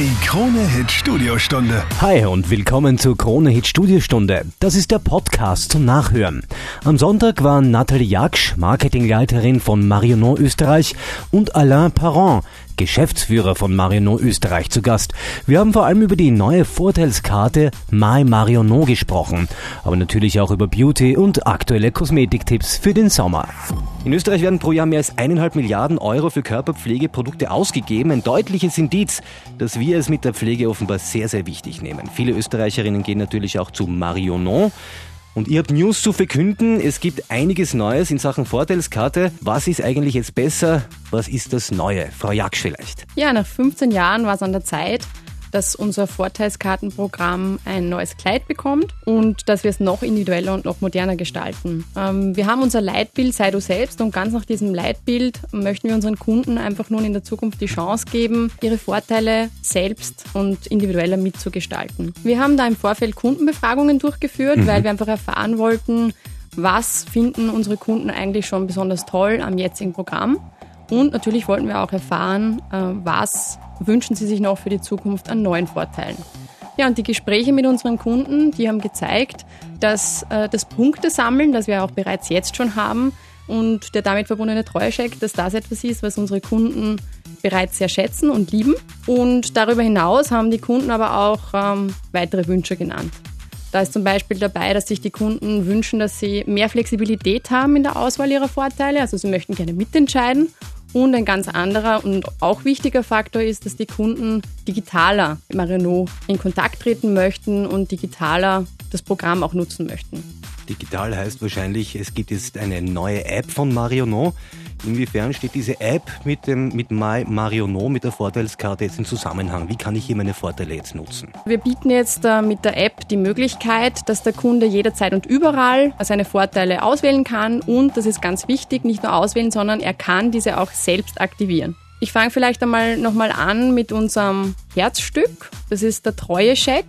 Die Krone Hit Studiostunde. Hi und willkommen zur Krone Hit Studiostunde. Das ist der Podcast zum Nachhören. Am Sonntag waren Nathalie Jaksch, Marketingleiterin von Marionneau Österreich und Alain Parent, Geschäftsführer von Marionneau Österreich zu Gast. Wir haben vor allem über die neue Vorteilskarte My Marionneau gesprochen, aber natürlich auch über Beauty und aktuelle Kosmetiktipps für den Sommer. In Österreich werden pro Jahr mehr als eineinhalb Milliarden Euro für Körperpflegeprodukte ausgegeben. Ein deutliches Indiz, dass wir es mit der Pflege offenbar sehr, sehr wichtig nehmen. Viele Österreicherinnen gehen natürlich auch zu Marionneau. Und ihr habt News zu verkünden. Es gibt einiges Neues in Sachen Vorteilskarte. Was ist eigentlich jetzt besser? Was ist das Neue? Frau Jaksch vielleicht. Ja, nach 15 Jahren war es an der Zeit, dass unser Vorteilskartenprogramm ein neues Kleid bekommt und dass wir es noch individueller und noch moderner gestalten. Ähm, wir haben unser Leitbild Sei du selbst und ganz nach diesem Leitbild möchten wir unseren Kunden einfach nun in der Zukunft die Chance geben, ihre Vorteile selbst und individueller mitzugestalten. Wir haben da im Vorfeld Kundenbefragungen durchgeführt, mhm. weil wir einfach erfahren wollten, was finden unsere Kunden eigentlich schon besonders toll am jetzigen Programm. Und natürlich wollten wir auch erfahren, äh, was wünschen sie sich noch für die Zukunft an neuen Vorteilen. Ja, und die Gespräche mit unseren Kunden, die haben gezeigt, dass äh, das Punktesammeln, das wir auch bereits jetzt schon haben, und der damit verbundene Treuescheck, dass das etwas ist, was unsere Kunden bereits sehr schätzen und lieben. Und darüber hinaus haben die Kunden aber auch ähm, weitere Wünsche genannt. Da ist zum Beispiel dabei, dass sich die Kunden wünschen, dass sie mehr Flexibilität haben in der Auswahl ihrer Vorteile. Also sie möchten gerne mitentscheiden und ein ganz anderer und auch wichtiger Faktor ist, dass die Kunden digitaler mit Marino in Kontakt treten möchten und digitaler das Programm auch nutzen möchten. Digital heißt wahrscheinlich, es gibt jetzt eine neue App von Marionneau. Inwiefern steht diese App mit dem mit My Marionneau, mit der Vorteilskarte jetzt in Zusammenhang? Wie kann ich hier meine Vorteile jetzt nutzen? Wir bieten jetzt äh, mit der App die Möglichkeit, dass der Kunde jederzeit und überall seine Vorteile auswählen kann und, das ist ganz wichtig, nicht nur auswählen, sondern er kann diese auch selbst aktivieren. Ich fange vielleicht einmal nochmal an mit unserem Herzstück. Das ist der Treue-Check.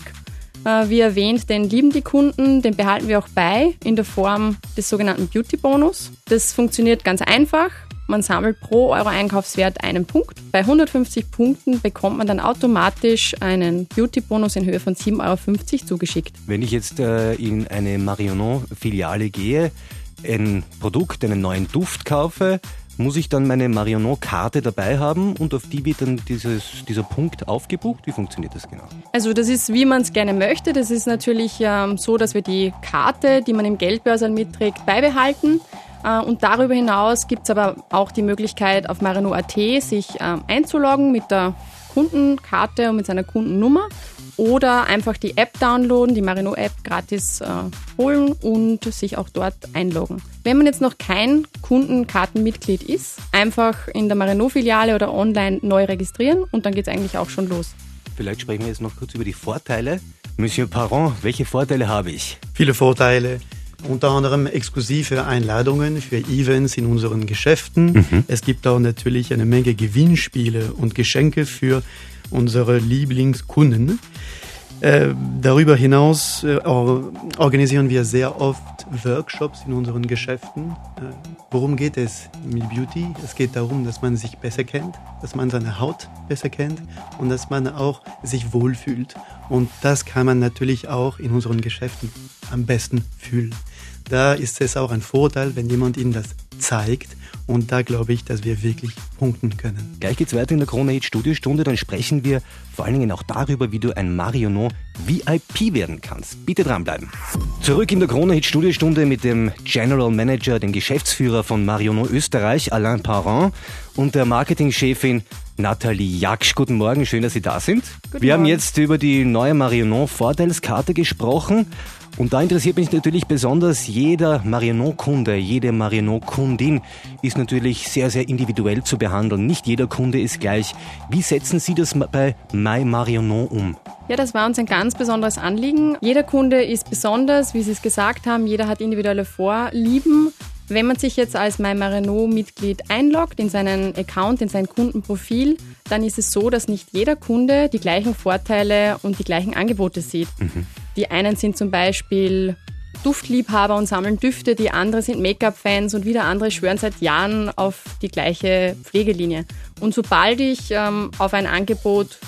Äh, wie erwähnt, den lieben die Kunden, den behalten wir auch bei in der Form des sogenannten Beauty-Bonus. Das funktioniert ganz einfach. Man sammelt pro Euro Einkaufswert einen Punkt. Bei 150 Punkten bekommt man dann automatisch einen Beauty-Bonus in Höhe von 7,50 Euro zugeschickt. Wenn ich jetzt äh, in eine Marionneau-Filiale gehe, ein Produkt, einen neuen Duft kaufe, muss ich dann meine Marionneau-Karte dabei haben und auf die wird dann dieses, dieser Punkt aufgebucht? Wie funktioniert das genau? Also das ist, wie man es gerne möchte. Das ist natürlich ähm, so, dass wir die Karte, die man im Geldbörse mitträgt, beibehalten. Äh, und darüber hinaus gibt es aber auch die Möglichkeit, auf Marino.at sich ähm, einzuloggen mit der Kundenkarte und mit seiner Kundennummer oder einfach die App downloaden, die Marino-App gratis äh, holen und sich auch dort einloggen. Wenn man jetzt noch kein Kundenkartenmitglied ist, einfach in der Marino-Filiale oder online neu registrieren und dann geht es eigentlich auch schon los. Vielleicht sprechen wir jetzt noch kurz über die Vorteile. Monsieur Parent, welche Vorteile habe ich? Viele Vorteile unter anderem exklusive Einladungen für Events in unseren Geschäften. Mhm. Es gibt auch natürlich eine Menge Gewinnspiele und Geschenke für unsere Lieblingskunden. Äh, darüber hinaus äh, organisieren wir sehr oft Workshops in unseren Geschäften. Äh, worum geht es mit Beauty? Es geht darum, dass man sich besser kennt, dass man seine Haut besser kennt und dass man auch sich wohlfühlt. Und das kann man natürlich auch in unseren Geschäften am besten fühlen. Da ist es auch ein Vorteil, wenn jemand Ihnen das zeigt und da glaube ich, dass wir wirklich punkten können. Gleich geht's weiter in der Krone Hit Studiostunde. Dann sprechen wir vor allen Dingen auch darüber, wie du ein Marionneau VIP werden kannst. Bitte dranbleiben. Zurück in der Krone Hit Studiostunde mit dem General Manager, dem Geschäftsführer von Marionneau Österreich, Alain Parent und der Marketingchefin Nathalie Jaksch. Guten Morgen, schön, dass Sie da sind. Guten wir Morgen. haben jetzt über die neue Marionneau Vorteilskarte gesprochen. Und da interessiert mich natürlich besonders, jeder Marionneau-Kunde, jede Marionneau-Kundin ist natürlich sehr, sehr individuell zu behandeln. Nicht jeder Kunde ist gleich. Wie setzen Sie das bei My Marionneau um? Ja, das war uns ein ganz besonderes Anliegen. Jeder Kunde ist besonders, wie Sie es gesagt haben. Jeder hat individuelle Vorlieben. Wenn man sich jetzt als MyMarino-Mitglied einloggt in seinen Account, in sein Kundenprofil, dann ist es so, dass nicht jeder Kunde die gleichen Vorteile und die gleichen Angebote sieht. Mhm. Die einen sind zum Beispiel Duftliebhaber und sammeln Düfte, die andere sind Make-up-Fans und wieder andere schwören seit Jahren auf die gleiche Pflegelinie. Und sobald ich ähm, auf ein Angebot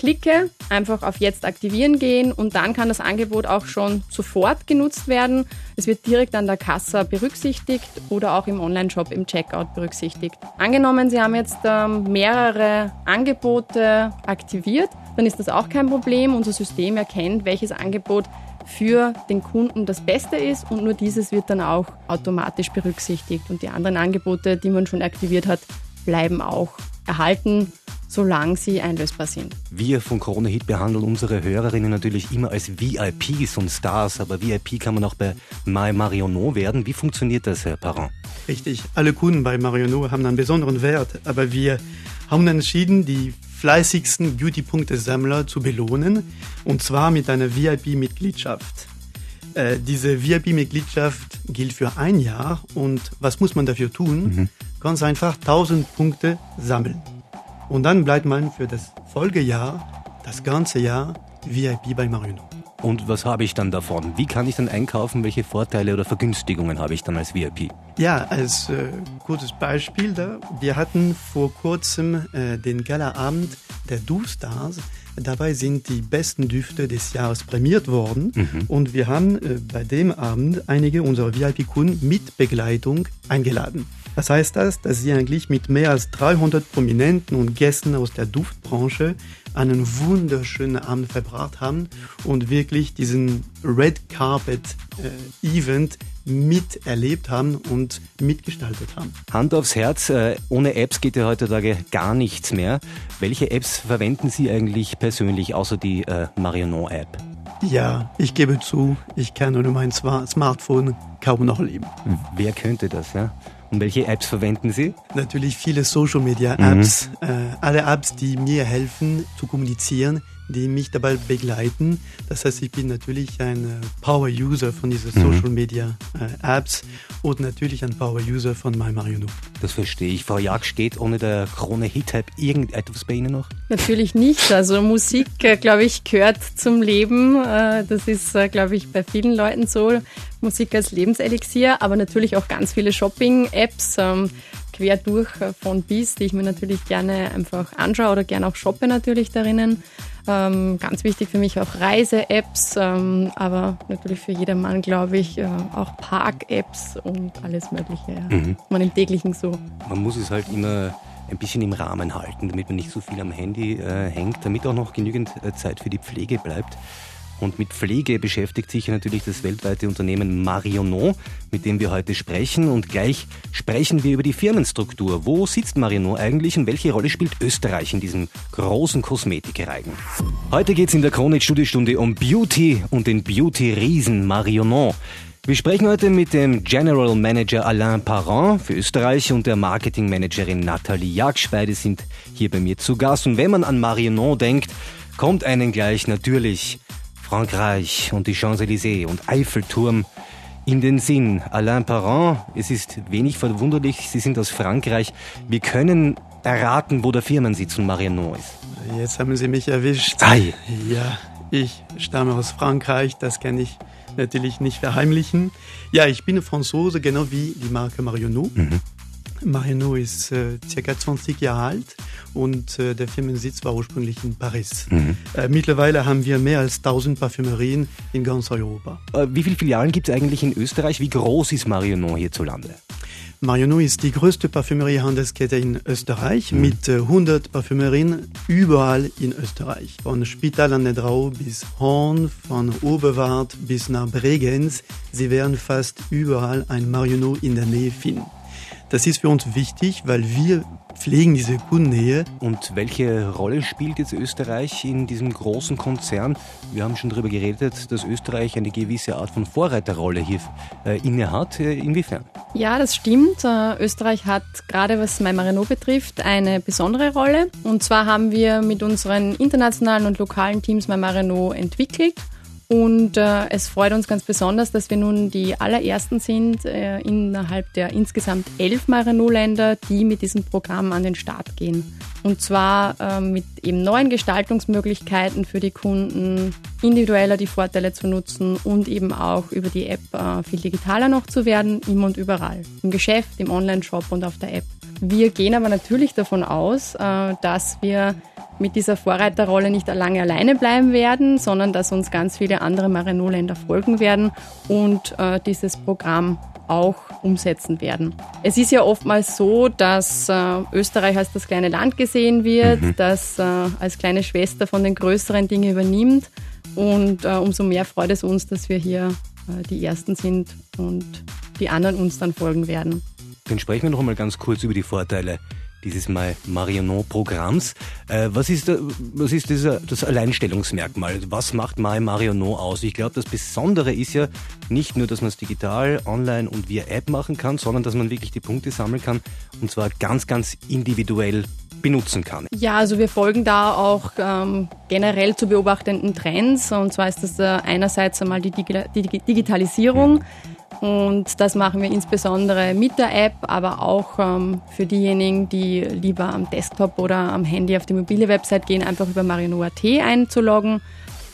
klicke, einfach auf Jetzt aktivieren gehen und dann kann das Angebot auch schon sofort genutzt werden. Es wird direkt an der Kasse berücksichtigt oder auch im Online-Shop im Checkout berücksichtigt. Angenommen, Sie haben jetzt ähm, mehrere Angebote aktiviert, dann ist das auch kein Problem. Unser System erkennt, welches Angebot für den Kunden das Beste ist und nur dieses wird dann auch automatisch berücksichtigt. Und die anderen Angebote, die man schon aktiviert hat, bleiben auch erhalten, solange sie einlösbar sind. Wir von Corona Hit behandeln unsere Hörerinnen natürlich immer als VIPs und Stars, aber VIP kann man auch bei My Marionneau werden. Wie funktioniert das, Herr Parent? Richtig, alle Kunden bei Marionneau haben einen besonderen Wert, aber wir haben entschieden, die fleißigsten Beauty-Punkte-Sammler zu belohnen, und zwar mit einer VIP-Mitgliedschaft. Äh, diese VIP-Mitgliedschaft gilt für ein Jahr und was muss man dafür tun? Mhm. Ganz einfach 1000 Punkte sammeln. Und dann bleibt man für das Folgejahr, das ganze Jahr, VIP bei Marino. Und was habe ich dann davon? Wie kann ich dann einkaufen? Welche Vorteile oder Vergünstigungen habe ich dann als VIP? Ja, als äh, kurzes Beispiel da. Wir hatten vor kurzem äh, den Galaabend der Du-Stars. Dabei sind die besten Düfte des Jahres prämiert worden. Mhm. Und wir haben äh, bei dem Abend einige unserer VIP-Kunden mit Begleitung eingeladen. Was heißt das? Dass sie eigentlich mit mehr als 300 Prominenten und Gästen aus der Duftbranche einen wunderschönen Abend verbracht haben und wirklich diesen Red Carpet äh, Event miterlebt haben und mitgestaltet haben. Hand aufs Herz, äh, ohne Apps geht ja heutzutage gar nichts mehr. Welche Apps verwenden Sie eigentlich persönlich, außer die äh, Marionneau-App? Ja, ich gebe zu, ich kann ohne mein Smartphone kaum noch leben. Wer könnte das, ja? Und welche Apps verwenden Sie? Natürlich viele Social Media Apps. Mhm. Äh, alle Apps, die mir helfen zu kommunizieren, die mich dabei begleiten. Das heißt, ich bin natürlich ein äh, Power-User von diesen mhm. Social Media äh, Apps und natürlich ein Power-User von MyMarioNo. Das verstehe ich. Frau Jag, steht ohne der Krone Hit-Hype irgendetwas bei Ihnen noch? Natürlich nicht. Also Musik, äh, glaube ich, gehört zum Leben. Das ist, glaube ich, bei vielen Leuten so. Musik als Lebenselixier, aber natürlich auch ganz viele Shopping-Apps ähm, quer durch von bis, die ich mir natürlich gerne einfach anschaue oder gerne auch shoppe natürlich darinnen. Ähm, ganz wichtig für mich auch Reise-Apps, ähm, aber natürlich für jedermann, glaube ich, äh, auch Park-Apps und alles Mögliche. Ja. Mhm. Man im täglichen so. Man muss es halt immer ein bisschen im Rahmen halten, damit man nicht so viel am Handy äh, hängt, damit auch noch genügend äh, Zeit für die Pflege bleibt. Und mit Pflege beschäftigt sich natürlich das weltweite Unternehmen Marionneau, mit dem wir heute sprechen. Und gleich sprechen wir über die Firmenstruktur. Wo sitzt Marionneau eigentlich und welche Rolle spielt Österreich in diesem großen Kosmetikreigen? Heute geht es in der Kronit Studiostunde um Beauty und den Beauty-Riesen Marionneau. Wir sprechen heute mit dem General Manager Alain Parent für Österreich und der Marketing Managerin Nathalie Jaksch. Beide sind hier bei mir zu Gast. Und wenn man an Marionneau denkt, kommt einen gleich natürlich Frankreich und die Champs-Élysées und Eiffelturm in den Sinn. Alain Parent, es ist wenig verwunderlich, Sie sind aus Frankreich. Wir können erraten, wo der Firmensitz von Mariano ist. Jetzt haben Sie mich erwischt. Ei. Ja, ich stamme aus Frankreich, das kann ich natürlich nicht verheimlichen. Ja, ich bin Franzose, genau wie die Marke Marionneau. Mhm. Marionneau ist äh, circa 20 Jahre alt und äh, der Firmensitz war ursprünglich in Paris. Mhm. Äh, mittlerweile haben wir mehr als 1000 Parfümerien in ganz Europa. Äh, wie viele Filialen gibt es eigentlich in Österreich? Wie groß ist Marionneau hierzulande? Marionneau ist die größte Parfümeriehandelskette in Österreich mhm. mit 100 äh, Parfümerien überall in Österreich. Von Spital an der Drau bis Horn, von Oberwart bis nach Bregenz. Sie werden fast überall ein Marionneau in der Nähe finden. Das ist für uns wichtig, weil wir pflegen diese Kundennähe. Und welche Rolle spielt jetzt Österreich in diesem großen Konzern? Wir haben schon darüber geredet, dass Österreich eine gewisse Art von Vorreiterrolle hier äh, inne hat. Äh, inwiefern? Ja, das stimmt. Äh, Österreich hat gerade was Maimarino betrifft eine besondere Rolle. Und zwar haben wir mit unseren internationalen und lokalen Teams Maimarino entwickelt und äh, es freut uns ganz besonders, dass wir nun die allerersten sind äh, innerhalb der insgesamt elf Marano-Länder, die mit diesem Programm an den Start gehen. Und zwar äh, mit eben neuen Gestaltungsmöglichkeiten für die Kunden, individueller die Vorteile zu nutzen und eben auch über die App äh, viel digitaler noch zu werden, immer und überall. Im Geschäft, im Online-Shop und auf der App. Wir gehen aber natürlich davon aus, äh, dass wir mit dieser Vorreiterrolle nicht lange alleine bleiben werden, sondern dass uns ganz viele andere Marino-Länder folgen werden und äh, dieses Programm auch umsetzen werden. Es ist ja oftmals so, dass äh, Österreich als das kleine Land gesehen wird, mhm. das äh, als kleine Schwester von den größeren Dingen übernimmt. Und äh, umso mehr freut es uns, dass wir hier äh, die Ersten sind und die anderen uns dann folgen werden. Dann sprechen wir noch einmal ganz kurz über die Vorteile dieses Marionneau-Programms. Äh, was ist, was ist dieser, das Alleinstellungsmerkmal? Was macht My Marionneau aus? Ich glaube, das Besondere ist ja nicht nur, dass man es digital, online und via App machen kann, sondern dass man wirklich die Punkte sammeln kann und zwar ganz, ganz individuell benutzen kann. Ja, also wir folgen da auch ähm, generell zu beobachtenden Trends. Und zwar ist das äh, einerseits einmal die, Digi Digitalisierung. Mhm. Und das machen wir insbesondere mit der App, aber auch ähm, für diejenigen, die lieber am Desktop oder am Handy auf die mobile Website gehen, einfach über Marino.at einzuloggen.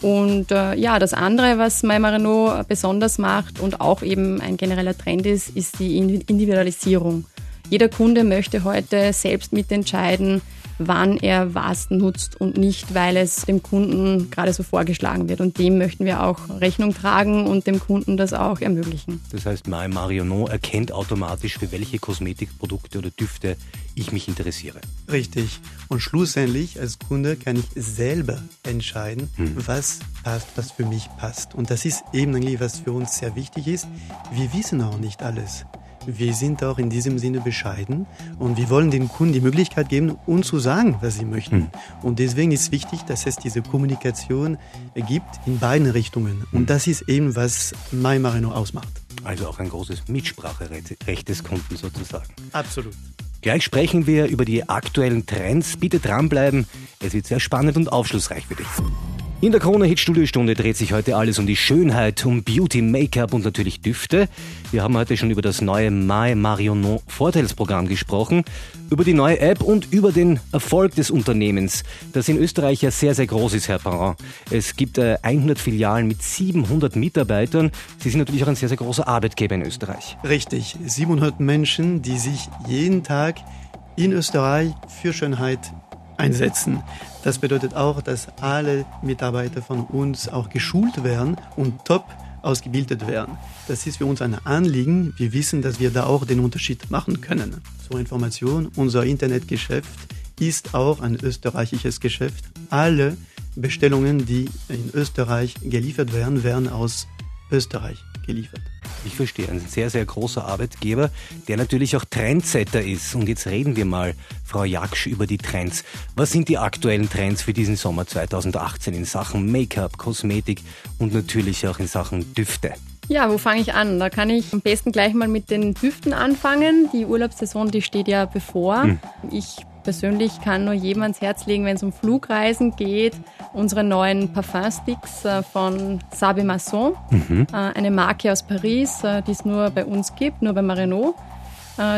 Und äh, ja, das andere, was MyMarino besonders macht und auch eben ein genereller Trend ist, ist die Individualisierung. Jeder Kunde möchte heute selbst mitentscheiden, wann er was nutzt und nicht, weil es dem Kunden gerade so vorgeschlagen wird. Und dem möchten wir auch Rechnung tragen und dem Kunden das auch ermöglichen. Das heißt, My Marionot erkennt automatisch, für welche Kosmetikprodukte oder Düfte ich mich interessiere. Richtig. Und schlussendlich als Kunde kann ich selber entscheiden, hm. was passt, was für mich passt. Und das ist eben eigentlich, was für uns sehr wichtig ist. Wir wissen auch nicht alles. Wir sind auch in diesem Sinne bescheiden und wir wollen den Kunden die Möglichkeit geben, uns zu sagen, was sie möchten. Mhm. Und deswegen ist wichtig, dass es diese Kommunikation gibt in beiden Richtungen. Und hm. das ist eben, was MyMarino ausmacht. Also auch ein großes Mitspracherecht des Kunden sozusagen. Absolut. Gleich sprechen wir über die aktuellen Trends. Bitte dranbleiben. Es wird sehr spannend und aufschlussreich für dich. In der Krone Hit Studiostunde dreht sich heute alles um die Schönheit, um Beauty, Make-up und natürlich Düfte. Wir haben heute schon über das neue My Marionneau Vorteilsprogramm gesprochen, über die neue App und über den Erfolg des Unternehmens, das in Österreich ja sehr, sehr groß ist, Herr Parent. Es gibt 100 äh, Filialen mit 700 Mitarbeitern. Sie sind natürlich auch ein sehr, sehr großer Arbeitgeber in Österreich. Richtig, 700 Menschen, die sich jeden Tag in Österreich für Schönheit einsetzen. Das bedeutet auch, dass alle Mitarbeiter von uns auch geschult werden und top ausgebildet werden. Das ist für uns ein Anliegen. Wir wissen, dass wir da auch den Unterschied machen können. Zur Information, unser Internetgeschäft ist auch ein österreichisches Geschäft. Alle Bestellungen, die in Österreich geliefert werden, werden aus Österreich geliefert. Ich verstehe, ein sehr, sehr großer Arbeitgeber, der natürlich auch Trendsetter ist. Und jetzt reden wir mal, Frau Jaksch, über die Trends. Was sind die aktuellen Trends für diesen Sommer 2018 in Sachen Make-up, Kosmetik und natürlich auch in Sachen Düfte? Ja, wo fange ich an? Da kann ich am besten gleich mal mit den Düften anfangen. Die Urlaubssaison, die steht ja bevor. Hm. Ich persönlich kann nur jedem ans Herz legen, wenn es um Flugreisen geht, unsere neuen Parfum-Sticks äh, von Sabe Masson, mhm. Äh, eine Marke aus Paris, äh, die es nur bei uns gibt, nur bei Marino.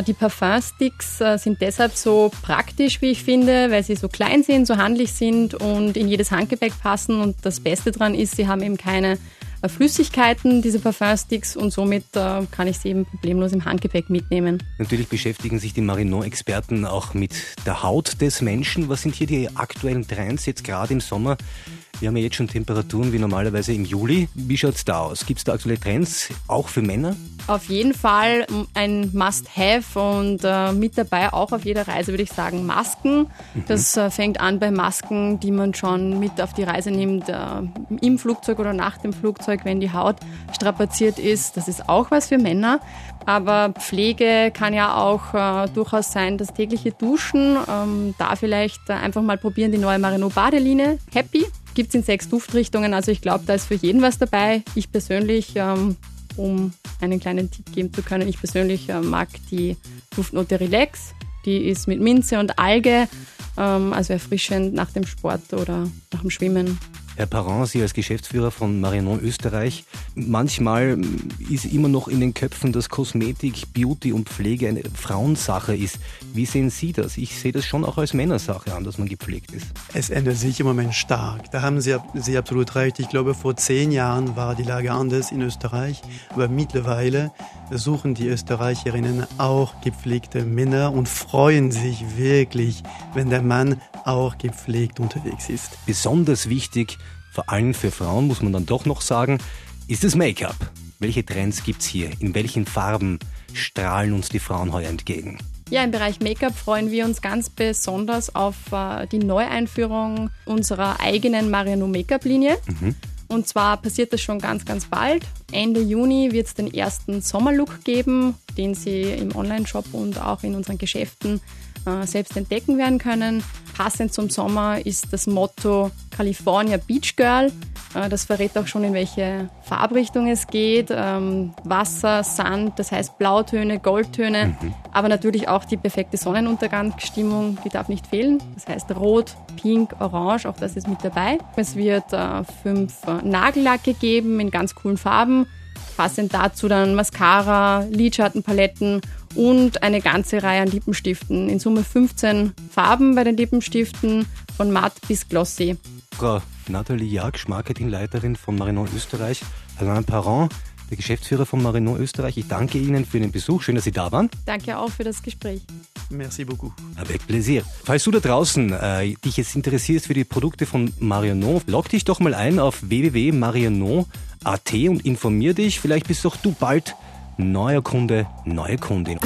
Die Parfum-Sticks sind deshalb so praktisch, wie ich finde, weil sie so klein sind, so handlich sind und in jedes Handgepäck passen. Und das Beste daran ist, sie haben eben keine Flüssigkeiten, diese Parfumsticks, und somit äh, kann ich sie eben problemlos im Handgepäck mitnehmen. Natürlich beschäftigen sich die Marinot-Experten auch mit der Haut des Menschen. Was sind hier die aktuellen Trends jetzt gerade im Sommer? Wir haben ja jetzt schon Temperaturen wie normalerweise im Juli. Wie schaut es da aus? Gibt es da aktuelle Trends auch für Männer? Auf jeden Fall ein Must-Have und äh, mit dabei auch auf jeder Reise würde ich sagen Masken. Mhm. Das äh, fängt an bei Masken, die man schon mit auf die Reise nimmt, äh, im Flugzeug oder nach dem Flugzeug, wenn die Haut strapaziert ist. Das ist auch was für Männer. Aber Pflege kann ja auch äh, durchaus sein, das tägliche Duschen. Ähm, da vielleicht äh, einfach mal probieren die neue Marino Badeline. Happy gibt es in sechs Duftrichtungen. Also ich glaube, da ist für jeden was dabei. Ich persönlich, ähm, um einen kleinen Tipp geben zu können, ich persönlich äh, mag die Duftnote Relax. Die ist mit Minze und Alge, ähm, also erfrischend nach dem Sport oder nach dem Schwimmen. Herr Parent, Sie als Geschäftsführer von Marinon Österreich, manchmal ist immer noch in den Köpfen, dass Kosmetik, Beauty und Pflege eine Frauensache ist. Wie sehen Sie das? Ich sehe das schon auch als Männersache an, dass man gepflegt ist. Es ändert sich im Moment stark. Da haben Sie, Sie absolut recht. Ich glaube, vor zehn Jahren war die Lage anders in Österreich, aber mittlerweile suchen die Österreicherinnen auch gepflegte Männer und freuen sich wirklich, wenn der Mann auch gepflegt unterwegs ist. Besonders wichtig vor allem für Frauen muss man dann doch noch sagen, ist das Make-up. Welche Trends gibt's hier? In welchen Farben strahlen uns die Frauen heuer entgegen? Ja, im Bereich Make-up freuen wir uns ganz besonders auf äh, die Neueinführung unserer eigenen Mariano Make-up-Linie. Mhm. Und zwar passiert das schon ganz, ganz bald. Ende Juni wird es den ersten Sommerlook geben, den Sie im Online-Shop und auch in unseren Geschäften äh, selbst entdecken werden können. Passend zum Sommer ist das Motto California Beach Girl. Äh, das verrät auch schon, in welche Farbrichtung es geht. Ähm, Wasser, Sand, das heißt Blautöne, Goldtöne, mhm. aber natürlich auch die perfekte Sonnenuntergangsstimmung, die darf nicht fehlen. Das heißt Rot, Pink, Orange, auch das ist mit dabei. Es wird äh, fünf Nagellacke geben in ganz coolen Farben. Passend dazu dann Mascara, Lidschattenpaletten und eine ganze Reihe an Lippenstiften. In Summe 15 Farben bei den Lippenstiften, von matt bis glossy. Frau Nathalie Jagsch, Marketingleiterin von Marinon Österreich, Alain Parent, der Geschäftsführer von Marinon Österreich. Ich danke Ihnen für den Besuch. Schön, dass Sie da waren. Danke auch für das Gespräch. Merci beaucoup. Avec plaisir. Falls du da draußen äh, dich jetzt interessierst für die Produkte von Marinon, log dich doch mal ein auf www.marinon.at und informier dich. Vielleicht bist auch du bald neuer Kunde, neue Kundin.